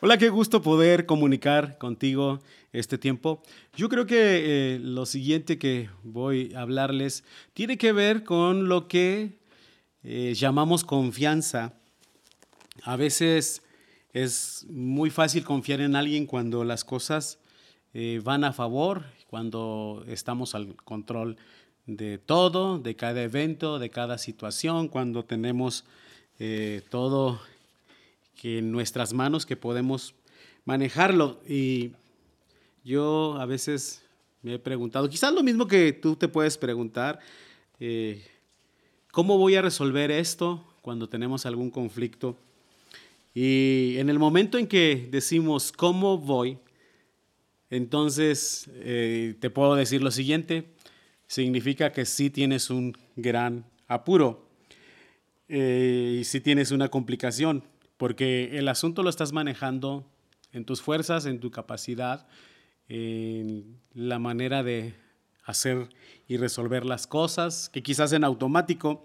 Hola, qué gusto poder comunicar contigo este tiempo. Yo creo que eh, lo siguiente que voy a hablarles tiene que ver con lo que eh, llamamos confianza. A veces es muy fácil confiar en alguien cuando las cosas eh, van a favor, cuando estamos al control de todo, de cada evento, de cada situación, cuando tenemos todo que en nuestras manos que podemos manejarlo. Y yo a veces me he preguntado, quizás lo mismo que tú te puedes preguntar, eh, ¿cómo voy a resolver esto cuando tenemos algún conflicto? Y en el momento en que decimos, ¿cómo voy? Entonces eh, te puedo decir lo siguiente, significa que sí tienes un gran apuro eh, y sí tienes una complicación porque el asunto lo estás manejando en tus fuerzas, en tu capacidad, en la manera de hacer y resolver las cosas, que quizás en automático.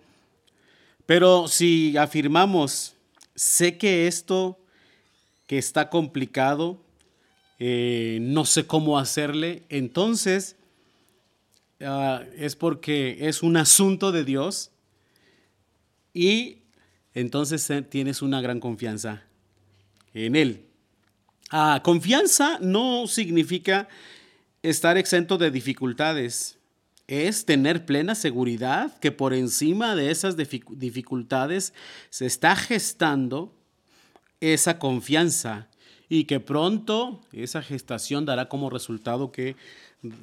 Pero si afirmamos, sé que esto que está complicado, eh, no sé cómo hacerle, entonces ah, es porque es un asunto de Dios y entonces eh, tienes una gran confianza en Él. Ah, confianza no significa estar exento de dificultades. Es tener plena seguridad que por encima de esas dificultades se está gestando esa confianza y que pronto esa gestación dará como resultado que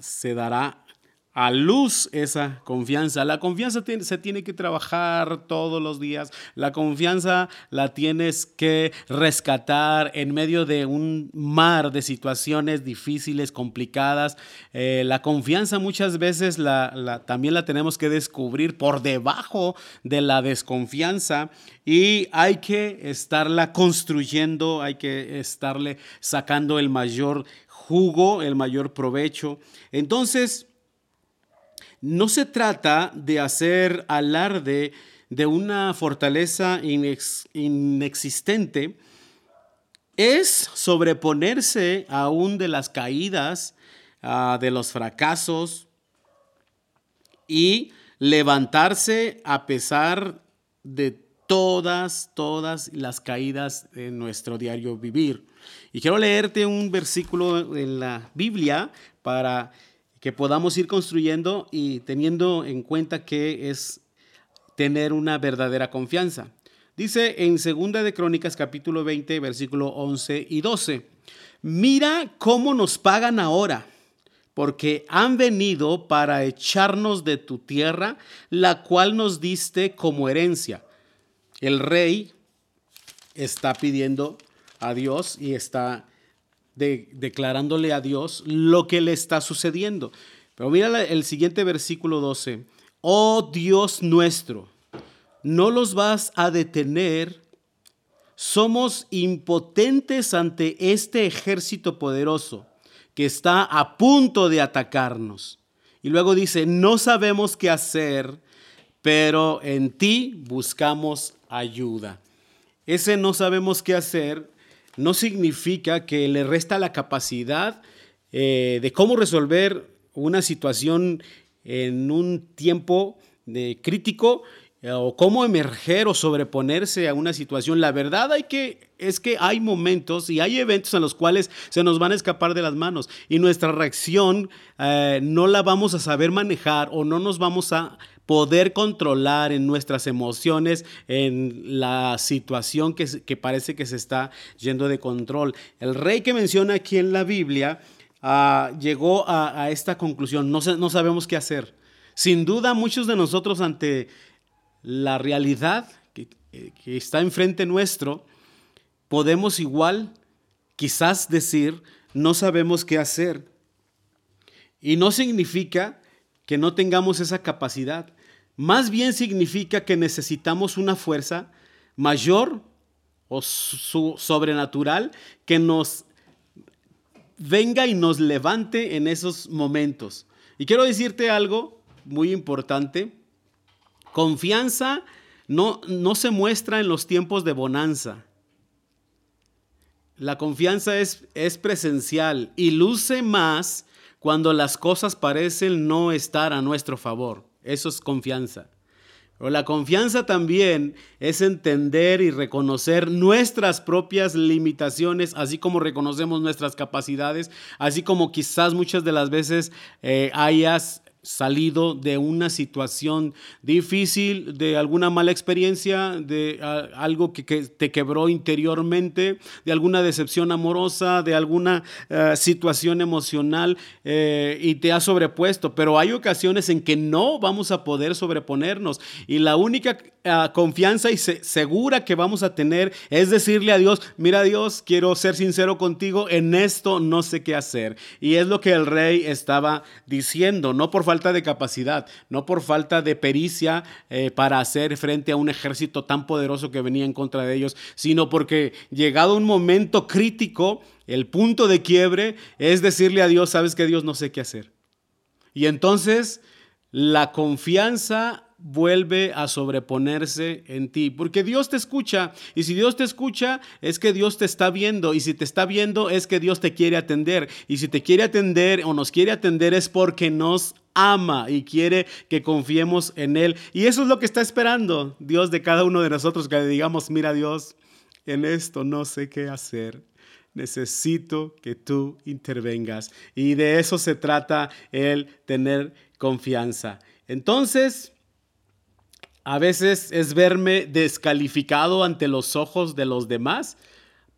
se dará a luz esa confianza. La confianza se tiene que trabajar todos los días. La confianza la tienes que rescatar en medio de un mar de situaciones difíciles, complicadas. Eh, la confianza muchas veces la, también la tenemos que descubrir por debajo de la desconfianza y hay que estarla construyendo, hay que estarle sacando el mayor jugo, el mayor provecho. Entonces, no se trata de hacer alarde de una fortaleza inexistente, es sobreponerse aún de las caídas, de los fracasos y levantarse a pesar de todas, todas las caídas de nuestro diario vivir. Y quiero leerte un versículo en la Biblia para que podamos ir construyendo y teniendo en cuenta que es tener una verdadera confianza. Dice en Segunda de Crónicas capítulo 20, versículo 11 y 12, mira cómo nos pagan ahora, porque han venido para echarnos de tu tierra, la cual nos diste como herencia. El rey está pidiendo a Dios y está declarándole a Dios lo que le está sucediendo. Pero mira el siguiente versículo 12. Oh Dios nuestro, no los vas a detener. Somos impotentes ante este ejército poderoso que está a punto de atacarnos. Y luego dice, no sabemos qué hacer, pero en ti buscamos ayuda. Ese no sabemos qué hacer no significa que le resta la capacidad eh, de cómo resolver una situación en un tiempo de crítico eh, o cómo emerger o sobreponerse a una situación. La verdad es que hay momentos y hay eventos en los cuales se nos van a escapar de las manos y nuestra reacción eh, no la vamos a saber manejar o no nos vamos a poder controlar en nuestras emociones, en la situación que, parece que se está yendo de control. El rey que menciona aquí en la Biblia ah, llegó a, esta conclusión, no, sabemos qué hacer. Sin duda muchos de nosotros ante la realidad que, que está enfrente nuestro, podemos igual quizás decir, no sabemos qué hacer. Y no significa que no tengamos esa capacidad más bien significa que necesitamos una fuerza mayor o sobrenatural que nos venga y nos levante en esos momentos. Y quiero decirte algo muy importante. Confianza no, no se muestra en los tiempos de bonanza. La confianza es, es presencial y luce más cuando las cosas parecen no estar a nuestro favor. Eso es confianza. Pero la confianza también es entender y reconocer nuestras propias limitaciones, así como reconocemos nuestras capacidades, así como quizás muchas de las veces eh, hayas salido de una situación difícil, de alguna mala experiencia, de algo que, te quebró interiormente, de alguna decepción amorosa, de alguna eh, situación emocional eh, y te has sobrepuesto. Pero hay ocasiones en que no vamos a poder sobreponernos y la única eh, confianza y segura que vamos a tener es decirle a Dios, mira Dios, quiero ser sincero contigo, en esto no sé qué hacer. Y es lo que el rey estaba diciendo, no por falta de capacidad, no por falta de pericia eh, para hacer frente a un ejército tan poderoso que venía en contra de ellos, sino porque llegado un momento crítico, el punto de quiebre es decirle a Dios, sabes que Dios no sé qué hacer. Y entonces la confianza vuelve a sobreponerse en ti, porque Dios te escucha y si Dios te escucha es que Dios te está viendo y si te está viendo es que Dios te quiere atender y si te quiere atender o nos quiere atender es porque nos ama y quiere que confiemos en Él y eso es lo que está esperando Dios de cada uno de nosotros, que le digamos, mira Dios, en esto no sé qué hacer. Necesito que tú intervengas. Y de eso se trata el tener confianza. Entonces, a veces es verme descalificado ante los ojos de los demás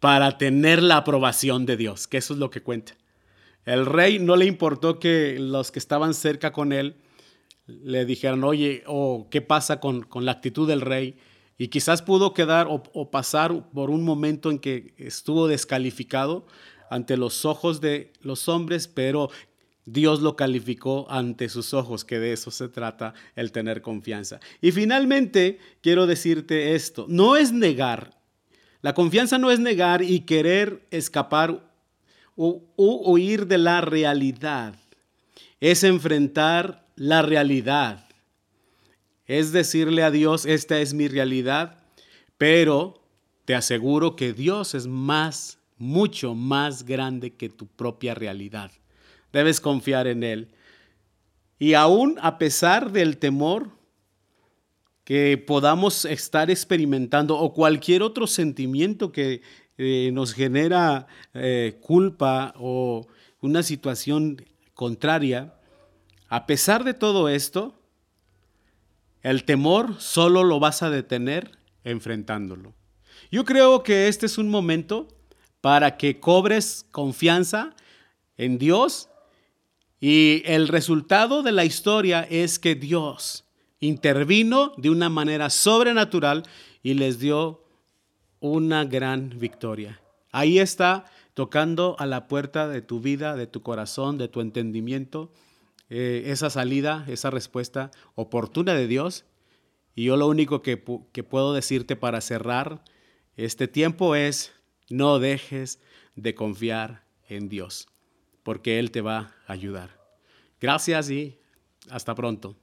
para tener la aprobación de Dios, que eso es lo que cuenta. El rey no le importó que los que estaban cerca con él le dijeran, oye, o qué pasa con, la actitud del rey. Y quizás pudo quedar o pasar por un momento en que estuvo descalificado ante los ojos de los hombres, pero Dios lo calificó ante sus ojos, que de eso se trata el tener confianza. Y finalmente, quiero decirte esto, no es negar, la confianza no es negar y querer escapar o, huir de la realidad, es enfrentar la realidad, es decirle a Dios, esta es mi realidad, pero te aseguro que Dios es más, mucho más grande que tu propia realidad. Debes confiar en Él. Y aún a pesar del temor que podamos estar experimentando o cualquier otro sentimiento que eh, nos genera eh, culpa o una situación contraria, a pesar de todo esto, el temor solo lo vas a detener enfrentándolo. Yo creo que este es un momento para que cobres confianza en Dios y el resultado de la historia es que Dios intervino de una manera sobrenatural y les dio una gran victoria. Ahí está tocando a la puerta de tu vida, de tu corazón, de tu entendimiento, eh, esa salida, esa respuesta oportuna de Dios. Y yo lo único que, que puedo decirte para cerrar este tiempo es, no dejes de confiar en Dios porque Él te va a ayudar. Gracias y hasta pronto.